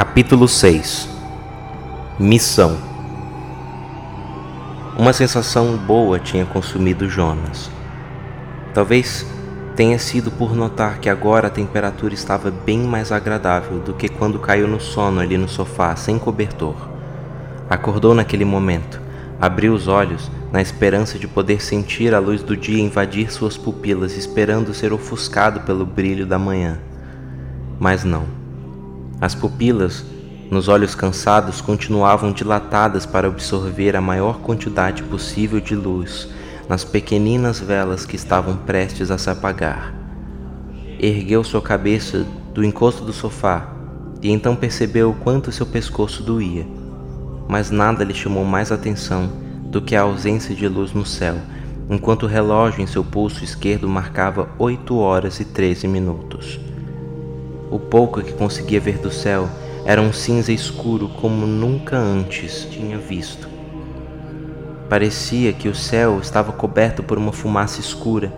Capítulo 6 Missão Uma sensação boa tinha consumido Jonas. Talvez tenha sido por notar que agora a temperatura estava bem mais agradável do que quando caiu no sono ali no sofá, sem cobertor. Acordou naquele momento, abriu os olhos na esperança de poder sentir a luz do dia invadir suas pupilas, esperando ser ofuscado pelo brilho da manhã. Mas não. As pupilas, nos olhos cansados, continuavam dilatadas para absorver a maior quantidade possível de luz nas pequeninas velas que estavam prestes a se apagar. Ergueu sua cabeça do encosto do sofá e então percebeu o quanto seu pescoço doía. Mas nada lhe chamou mais atenção do que a ausência de luz no céu, enquanto o relógio em seu pulso esquerdo marcava oito horas e treze minutos. O pouco que conseguia ver do céu era um cinza escuro como nunca antes tinha visto. Parecia que o céu estava coberto por uma fumaça escura.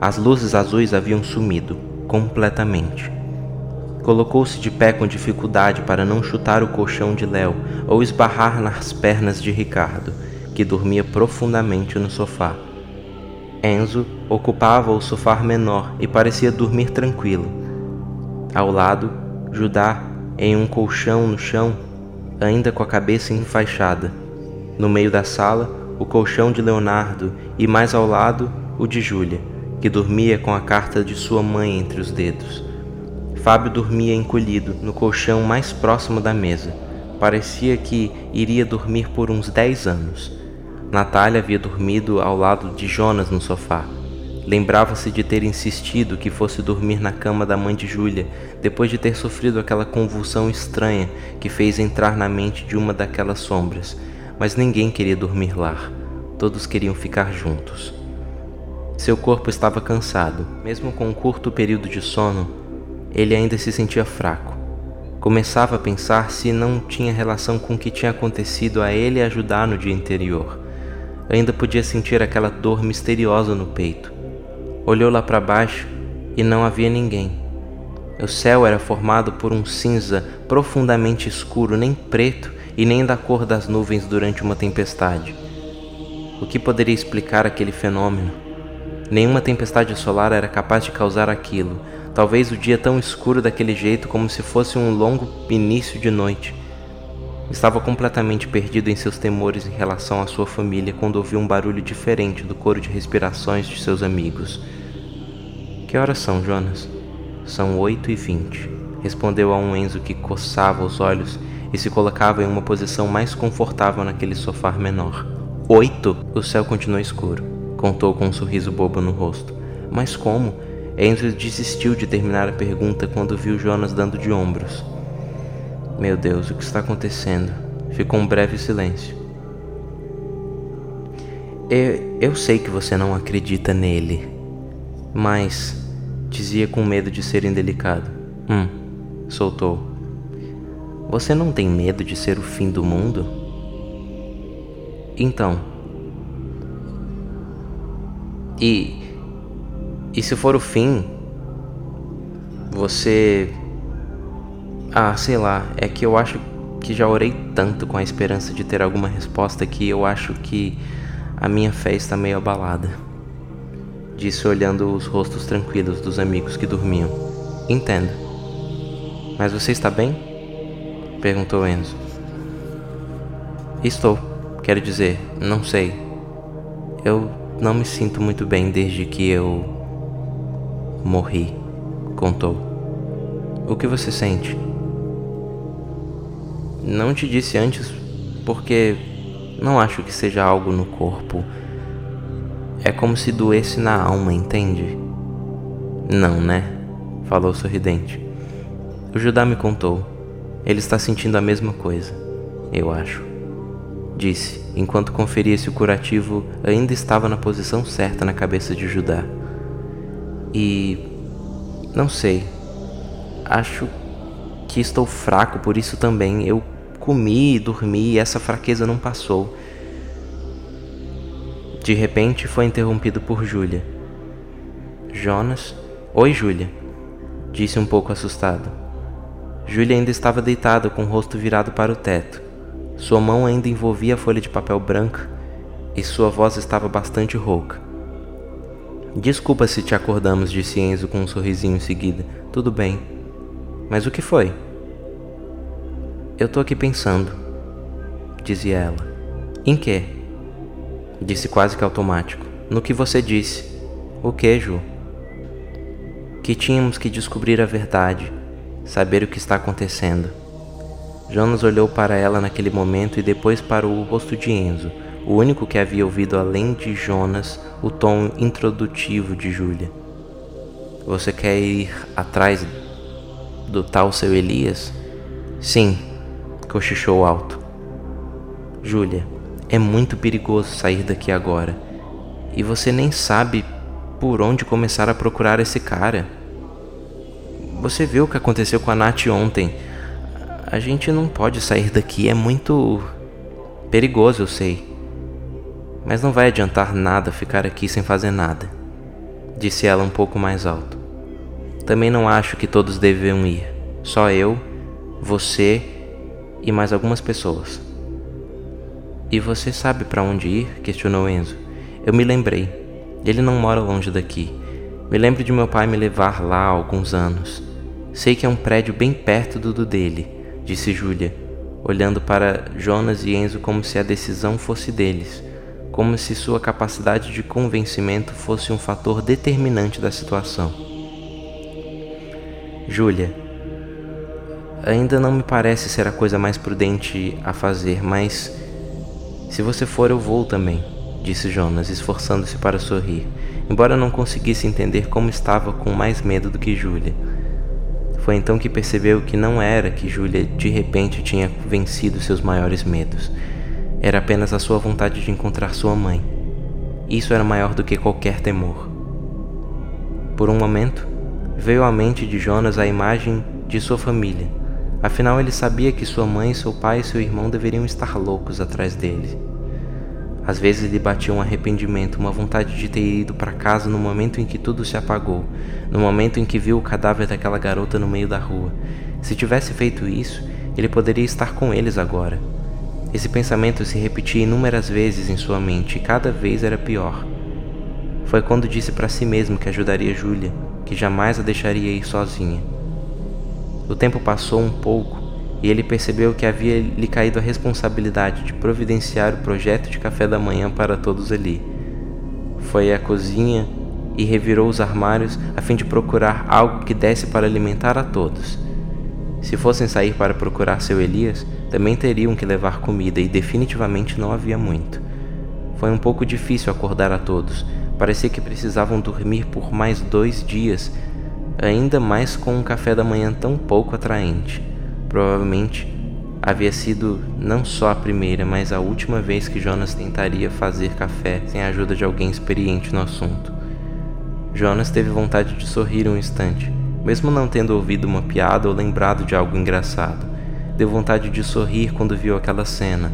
As luzes azuis haviam sumido completamente. Colocou-se de pé com dificuldade para não chutar o colchão de Léo ou esbarrar nas pernas de Ricardo, que dormia profundamente no sofá. Enzo ocupava o sofá menor e parecia dormir tranquilo. Ao lado, Judá, em um colchão no chão, ainda com a cabeça enfaixada. No meio da sala, o colchão de Leonardo e mais ao lado, o de Júlia, que dormia com a carta de sua mãe entre os dedos. Fábio dormia encolhido no colchão mais próximo da mesa. Parecia que iria dormir por uns dez anos. Natália havia dormido ao lado de Jonas no sofá. Lembrava-se de ter insistido que fosse dormir na cama da mãe de Júlia, depois de ter sofrido aquela convulsão estranha que fez entrar na mente de uma daquelas sombras mas ninguém queria dormir lá. Todos queriam ficar juntos. Seu corpo estava cansado. Mesmo com um curto período de sono, ele ainda se sentia fraco. Começava a pensar se não tinha relação com o que tinha acontecido a ele ajudar no dia anterior. Ainda podia sentir aquela dor misteriosa no peito. Olhou lá para baixo e não havia ninguém. O céu era formado por um cinza profundamente escuro, nem preto, e nem da cor das nuvens durante uma tempestade. O que poderia explicar aquele fenômeno? Nenhuma tempestade solar era capaz de causar aquilo, talvez o dia tão escuro daquele jeito como se fosse um longo início de noite. Estava completamente perdido em seus temores em relação à sua família quando ouviu um barulho diferente do coro de respirações de seus amigos. Que horas são, Jonas? São oito e vinte, respondeu a um Enzo que coçava os olhos e se colocava em uma posição mais confortável naquele sofá menor. Oito! O céu continuou escuro, contou com um sorriso bobo no rosto. Mas como? Enzo desistiu de terminar a pergunta quando viu Jonas dando de ombros. Meu Deus, o que está acontecendo? Ficou um breve silêncio. Eu, eu sei que você não acredita nele, mas. dizia com medo de ser indelicado. Hum, soltou. Você não tem medo de ser o fim do mundo? Então. E. E se for o fim, você. Ah, sei lá, é que eu acho que já orei tanto com a esperança de ter alguma resposta que eu acho que a minha fé está meio abalada. Disse olhando os rostos tranquilos dos amigos que dormiam. Entendo. Mas você está bem? Perguntou Enzo. Estou, quero dizer, não sei. Eu não me sinto muito bem desde que eu morri, contou. O que você sente? Não te disse antes porque não acho que seja algo no corpo. É como se doesse na alma, entende? Não, né? Falou sorridente. O Judá me contou. Ele está sentindo a mesma coisa, eu acho. Disse, enquanto conferia se o curativo ainda estava na posição certa na cabeça de Judá. E. não sei. Acho que estou fraco por isso também. Eu comi e dormi e essa fraqueza não passou. De repente foi interrompido por Júlia. Jonas? Oi, Júlia, disse um pouco assustado. Júlia ainda estava deitada com o rosto virado para o teto. Sua mão ainda envolvia a folha de papel branca e sua voz estava bastante rouca. Desculpa se te acordamos, disse Enzo com um sorrisinho em seguida. Tudo bem. Mas o que foi? Eu tô aqui pensando, dizia ela. Em quê? Disse quase que automático. No que você disse. O que, Ju? Que tínhamos que descobrir a verdade, saber o que está acontecendo. Jonas olhou para ela naquele momento e depois para o rosto de Enzo o único que havia ouvido além de Jonas o tom introdutivo de Júlia. Você quer ir atrás do tal seu Elias? Sim, cochichou alto. Júlia, é muito perigoso sair daqui agora. E você nem sabe por onde começar a procurar esse cara. Você viu o que aconteceu com a Nath ontem. A gente não pode sair daqui, é muito perigoso, eu sei. Mas não vai adiantar nada ficar aqui sem fazer nada, disse ela um pouco mais alto. Também não acho que todos deviam ir, só eu, você e mais algumas pessoas. E você sabe para onde ir? questionou Enzo. Eu me lembrei. Ele não mora longe daqui. Me lembro de meu pai me levar lá há alguns anos. Sei que é um prédio bem perto do, do dele, disse Júlia, olhando para Jonas e Enzo como se a decisão fosse deles como se sua capacidade de convencimento fosse um fator determinante da situação. Júlia, ainda não me parece ser a coisa mais prudente a fazer, mas se você for, eu vou também, disse Jonas, esforçando-se para sorrir, embora não conseguisse entender como estava com mais medo do que Júlia. Foi então que percebeu que não era que Júlia de repente tinha vencido seus maiores medos era apenas a sua vontade de encontrar sua mãe. Isso era maior do que qualquer temor. Por um momento, veio à mente de Jonas a imagem de sua família. Afinal, ele sabia que sua mãe, seu pai e seu irmão deveriam estar loucos atrás dele. Às vezes lhe batia um arrependimento, uma vontade de ter ido para casa no momento em que tudo se apagou, no momento em que viu o cadáver daquela garota no meio da rua. Se tivesse feito isso, ele poderia estar com eles agora. Esse pensamento se repetia inúmeras vezes em sua mente e cada vez era pior. Foi quando disse para si mesmo que ajudaria Júlia, que jamais a deixaria ir sozinha. O tempo passou um pouco e ele percebeu que havia lhe caído a responsabilidade de providenciar o projeto de café da manhã para todos ali. Foi à cozinha e revirou os armários a fim de procurar algo que desse para alimentar a todos. Se fossem sair para procurar seu Elias, também teriam que levar comida e definitivamente não havia muito. Foi um pouco difícil acordar a todos. Parecia que precisavam dormir por mais dois dias, ainda mais com um café da manhã tão pouco atraente. Provavelmente havia sido não só a primeira, mas a última vez que Jonas tentaria fazer café sem a ajuda de alguém experiente no assunto. Jonas teve vontade de sorrir um instante mesmo não tendo ouvido uma piada ou lembrado de algo engraçado. Deu vontade de sorrir quando viu aquela cena,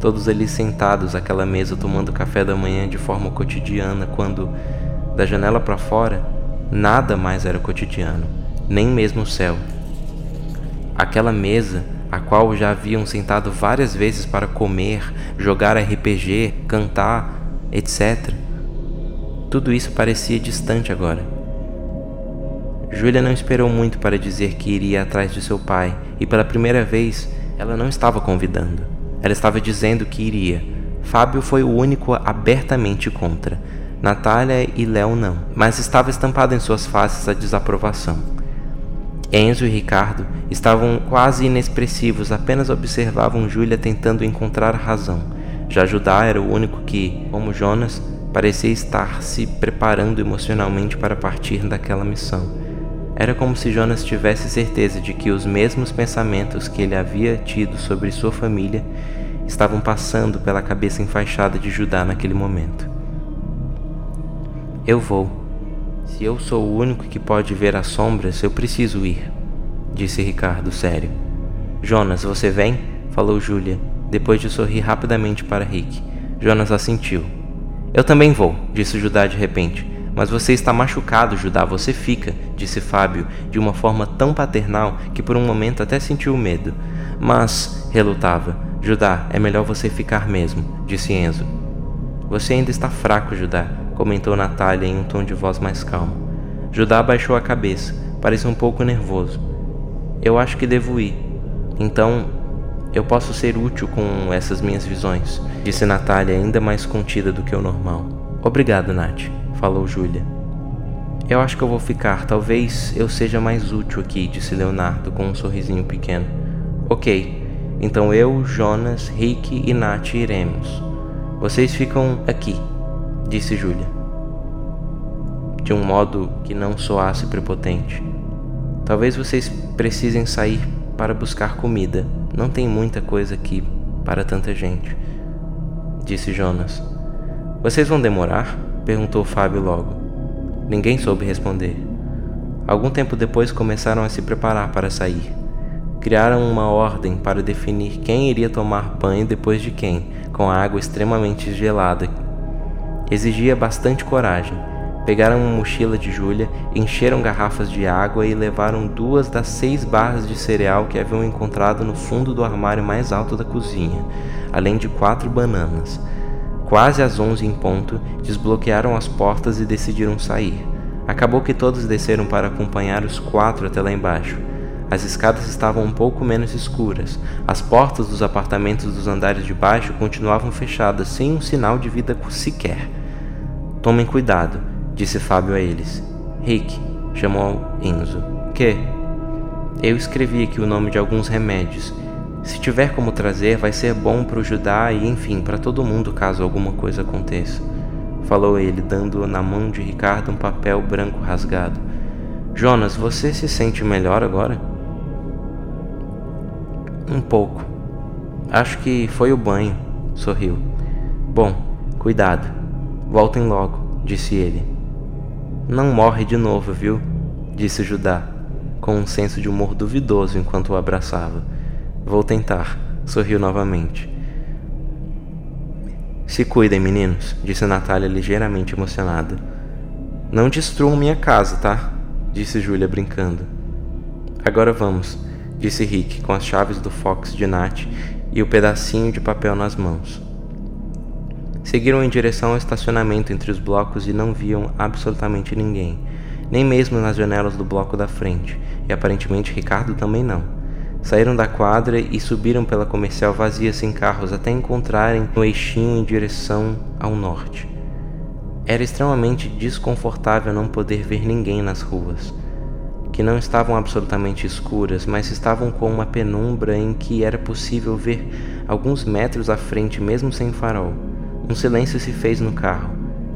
todos ali sentados àquela mesa tomando café da manhã de forma cotidiana, quando, da janela para fora, nada mais era cotidiano, nem mesmo o céu. Aquela mesa, a qual já haviam sentado várias vezes para comer, jogar RPG, cantar, etc. Tudo isso parecia distante agora. Júlia não esperou muito para dizer que iria atrás de seu pai, e pela primeira vez ela não estava convidando. Ela estava dizendo que iria. Fábio foi o único abertamente contra. Natália e Léo não, mas estava estampado em suas faces a desaprovação. Enzo e Ricardo estavam quase inexpressivos, apenas observavam Júlia tentando encontrar razão. Já Judá era o único que, como Jonas, parecia estar se preparando emocionalmente para partir daquela missão. Era como se Jonas tivesse certeza de que os mesmos pensamentos que ele havia tido sobre sua família estavam passando pela cabeça enfaixada de Judá naquele momento. Eu vou. Se eu sou o único que pode ver as sombras, eu preciso ir, disse Ricardo sério. Jonas, você vem? falou Júlia, depois de sorrir rapidamente para Rick. Jonas assentiu. Eu também vou, disse Judá de repente, Mas você está machucado, Judá, você fica, disse Fábio, de uma forma tão paternal que por um momento até sentiu medo. Mas, relutava, Judá, é melhor você ficar mesmo, disse Enzo. Você ainda está fraco, Judá, comentou Natália em um tom de voz mais calmo. Judá abaixou a cabeça, parecia um pouco nervoso. Eu acho que devo ir. Então, eu posso ser útil com essas minhas visões, disse Natália, ainda mais contida do que o normal. Obrigado, Nath falou Júlia. Eu acho que eu vou ficar, talvez eu seja mais útil aqui, disse Leonardo com um sorrisinho pequeno. Ok, então eu, Jonas, Rick e Nath iremos. Vocês ficam aqui, disse Júlia. De um modo que não soasse prepotente. Talvez vocês precisem sair para buscar comida. Não tem muita coisa aqui para tanta gente, disse Jonas. Vocês vão demorar? Perguntou Fábio logo. Ninguém soube responder. Algum tempo depois começaram a se preparar para sair. Criaram uma ordem para definir quem iria tomar banho depois de quem, com a água extremamente gelada. Exigia bastante coragem. Pegaram uma mochila de Júlia, encheram garrafas de água e levaram duas das seis barras de cereal que haviam encontrado no fundo do armário mais alto da cozinha, além de quatro bananas. Quase às onze em ponto, desbloquearam as portas e decidiram sair. Acabou que todos desceram para acompanhar os quatro até lá embaixo. As escadas estavam um pouco menos escuras. As portas dos apartamentos dos andares de baixo continuavam fechadas, sem um sinal de vida sequer. Tomem cuidado, disse Fábio a eles. Rick, chamou Enzo. Que? Eu escrevi aqui o nome de alguns remédios se tiver como trazer, vai ser bom para o Judá e, enfim, para todo mundo caso alguma coisa aconteça. Falou ele, dando na mão de Ricardo um papel branco rasgado. Jonas, você se sente melhor agora? Um pouco. Acho que foi o banho, sorriu. Bom, cuidado. Voltem logo, disse ele. Não morre de novo, viu? disse Judá, com um senso de humor duvidoso enquanto o abraçava. Vou tentar, sorriu novamente. Se cuidem, meninos, disse Natália ligeiramente emocionada. Não destruam minha casa, tá? disse Júlia brincando. Agora vamos, disse Rick com as chaves do Fox de Nat e o pedacinho de papel nas mãos. Seguiram em direção ao estacionamento entre os blocos e não viam absolutamente ninguém, nem mesmo nas janelas do bloco da frente, e aparentemente Ricardo também não. Saíram da quadra e subiram pela comercial vazia sem carros até encontrarem o eixinho em direção ao norte. Era extremamente desconfortável não poder ver ninguém nas ruas, que não estavam absolutamente escuras, mas estavam com uma penumbra em que era possível ver alguns metros à frente, mesmo sem farol. Um silêncio se fez no carro.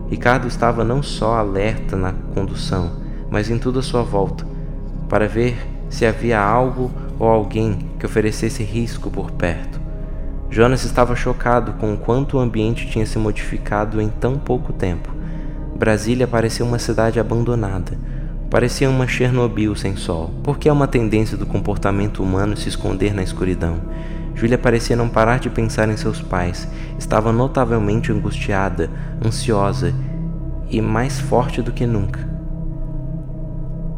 Ricardo estava não só alerta na condução, mas em toda a sua volta, para ver se havia algo ou alguém que oferecesse risco por perto. Jonas estava chocado com o quanto o ambiente tinha se modificado em tão pouco tempo. Brasília parecia uma cidade abandonada. Parecia uma Chernobyl sem sol, porque é uma tendência do comportamento humano se esconder na escuridão. Júlia parecia não parar de pensar em seus pais. Estava notavelmente angustiada, ansiosa e mais forte do que nunca.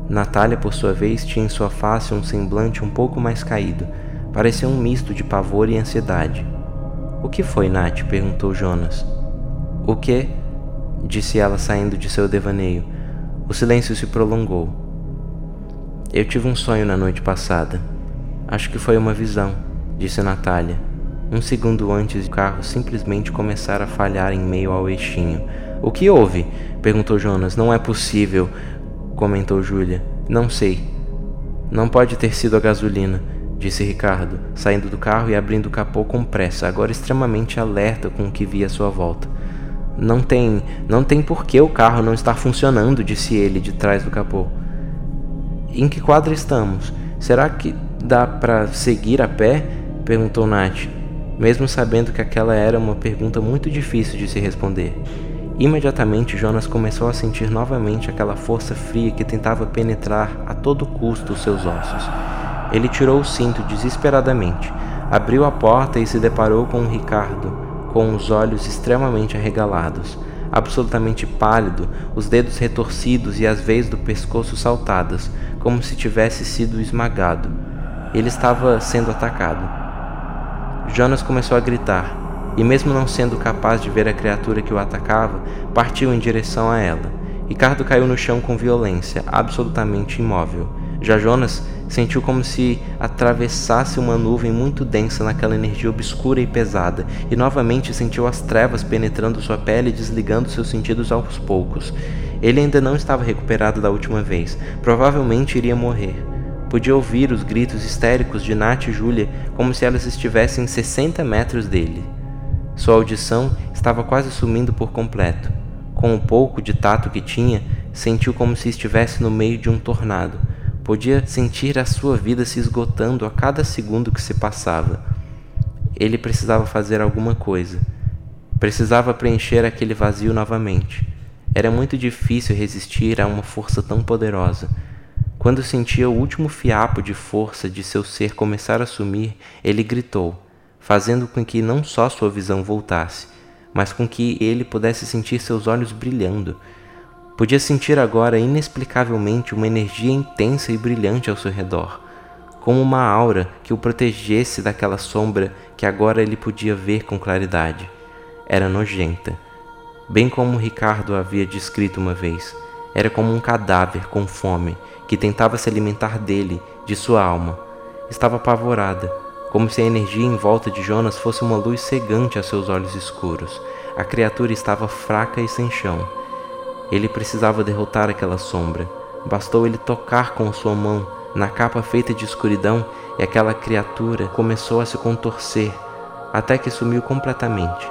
Natália, por sua vez, tinha em sua face um semblante um pouco mais caído. Parecia um misto de pavor e ansiedade. O que foi, Nath? perguntou Jonas. O que? disse ela saindo de seu devaneio. O silêncio se prolongou. Eu tive um sonho na noite passada. Acho que foi uma visão, disse Natália. Um segundo antes, o carro simplesmente começar a falhar em meio ao eixinho. O que houve? perguntou Jonas. Não é possível comentou Júlia. Não sei. Não pode ter sido a gasolina, disse Ricardo, saindo do carro e abrindo o capô com pressa, agora extremamente alerta com o que via à sua volta. Não tem, não tem por que o carro não estar funcionando, disse ele de trás do capô. Em que quadra estamos? Será que dá para seguir a pé? perguntou Nath, mesmo sabendo que aquela era uma pergunta muito difícil de se responder. Imediatamente Jonas começou a sentir novamente aquela força fria que tentava penetrar a todo custo os seus ossos. Ele tirou o cinto desesperadamente, abriu a porta e se deparou com Ricardo, com os olhos extremamente arregalados. absolutamente pálido, os dedos retorcidos e as veias do pescoço saltadas, como se tivesse sido esmagado. Ele estava sendo atacado. Jonas começou a gritar, e mesmo não sendo capaz de ver a criatura que o atacava, partiu em direção a ela. Ricardo caiu no chão com violência, absolutamente imóvel. Já Jonas sentiu como se atravessasse uma nuvem muito densa naquela energia obscura e pesada, e novamente sentiu as trevas penetrando sua pele e desligando seus sentidos aos poucos. Ele ainda não estava recuperado da última vez, provavelmente iria morrer. Podia ouvir os gritos histéricos de Nath e Julia como se elas estivessem 60 metros dele. Sua audição estava quase sumindo por completo. Com o pouco de tato que tinha, sentiu como se estivesse no meio de um tornado. Podia sentir a sua vida se esgotando a cada segundo que se passava. Ele precisava fazer alguma coisa. Precisava preencher aquele vazio novamente. Era muito difícil resistir a uma força tão poderosa. Quando sentia o último fiapo de força de seu ser começar a sumir, ele gritou fazendo com que não só sua visão voltasse, mas com que ele pudesse sentir seus olhos brilhando. Podia sentir agora inexplicavelmente uma energia intensa e brilhante ao seu redor, como uma aura que o protegesse daquela sombra que agora ele podia ver com claridade. Era nojenta, bem como Ricardo havia descrito uma vez. Era como um cadáver com fome que tentava se alimentar dele, de sua alma. Estava apavorada, como se a energia em volta de Jonas fosse uma luz cegante a seus olhos escuros. A criatura estava fraca e sem chão. Ele precisava derrotar aquela sombra. Bastou ele tocar com sua mão na capa feita de escuridão e aquela criatura começou a se contorcer até que sumiu completamente.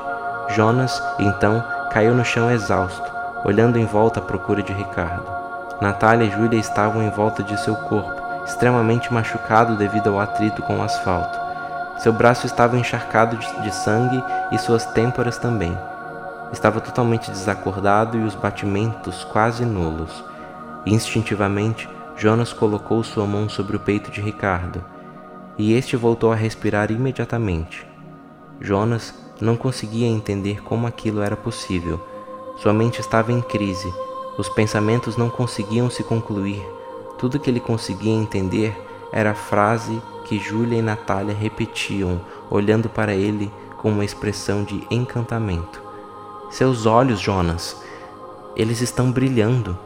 Jonas, então, caiu no chão exausto, olhando em volta à procura de Ricardo. Natália e Júlia estavam em volta de seu corpo, extremamente machucado devido ao atrito com o asfalto. Seu braço estava encharcado de sangue e suas têmporas também. Estava totalmente desacordado e os batimentos quase nulos. Instintivamente, Jonas colocou sua mão sobre o peito de Ricardo, e este voltou a respirar imediatamente. Jonas não conseguia entender como aquilo era possível. Sua mente estava em crise, os pensamentos não conseguiam se concluir. Tudo que ele conseguia entender era a frase que Júlia e Natália repetiam, olhando para ele com uma expressão de encantamento. Seus olhos, Jonas, eles estão brilhando.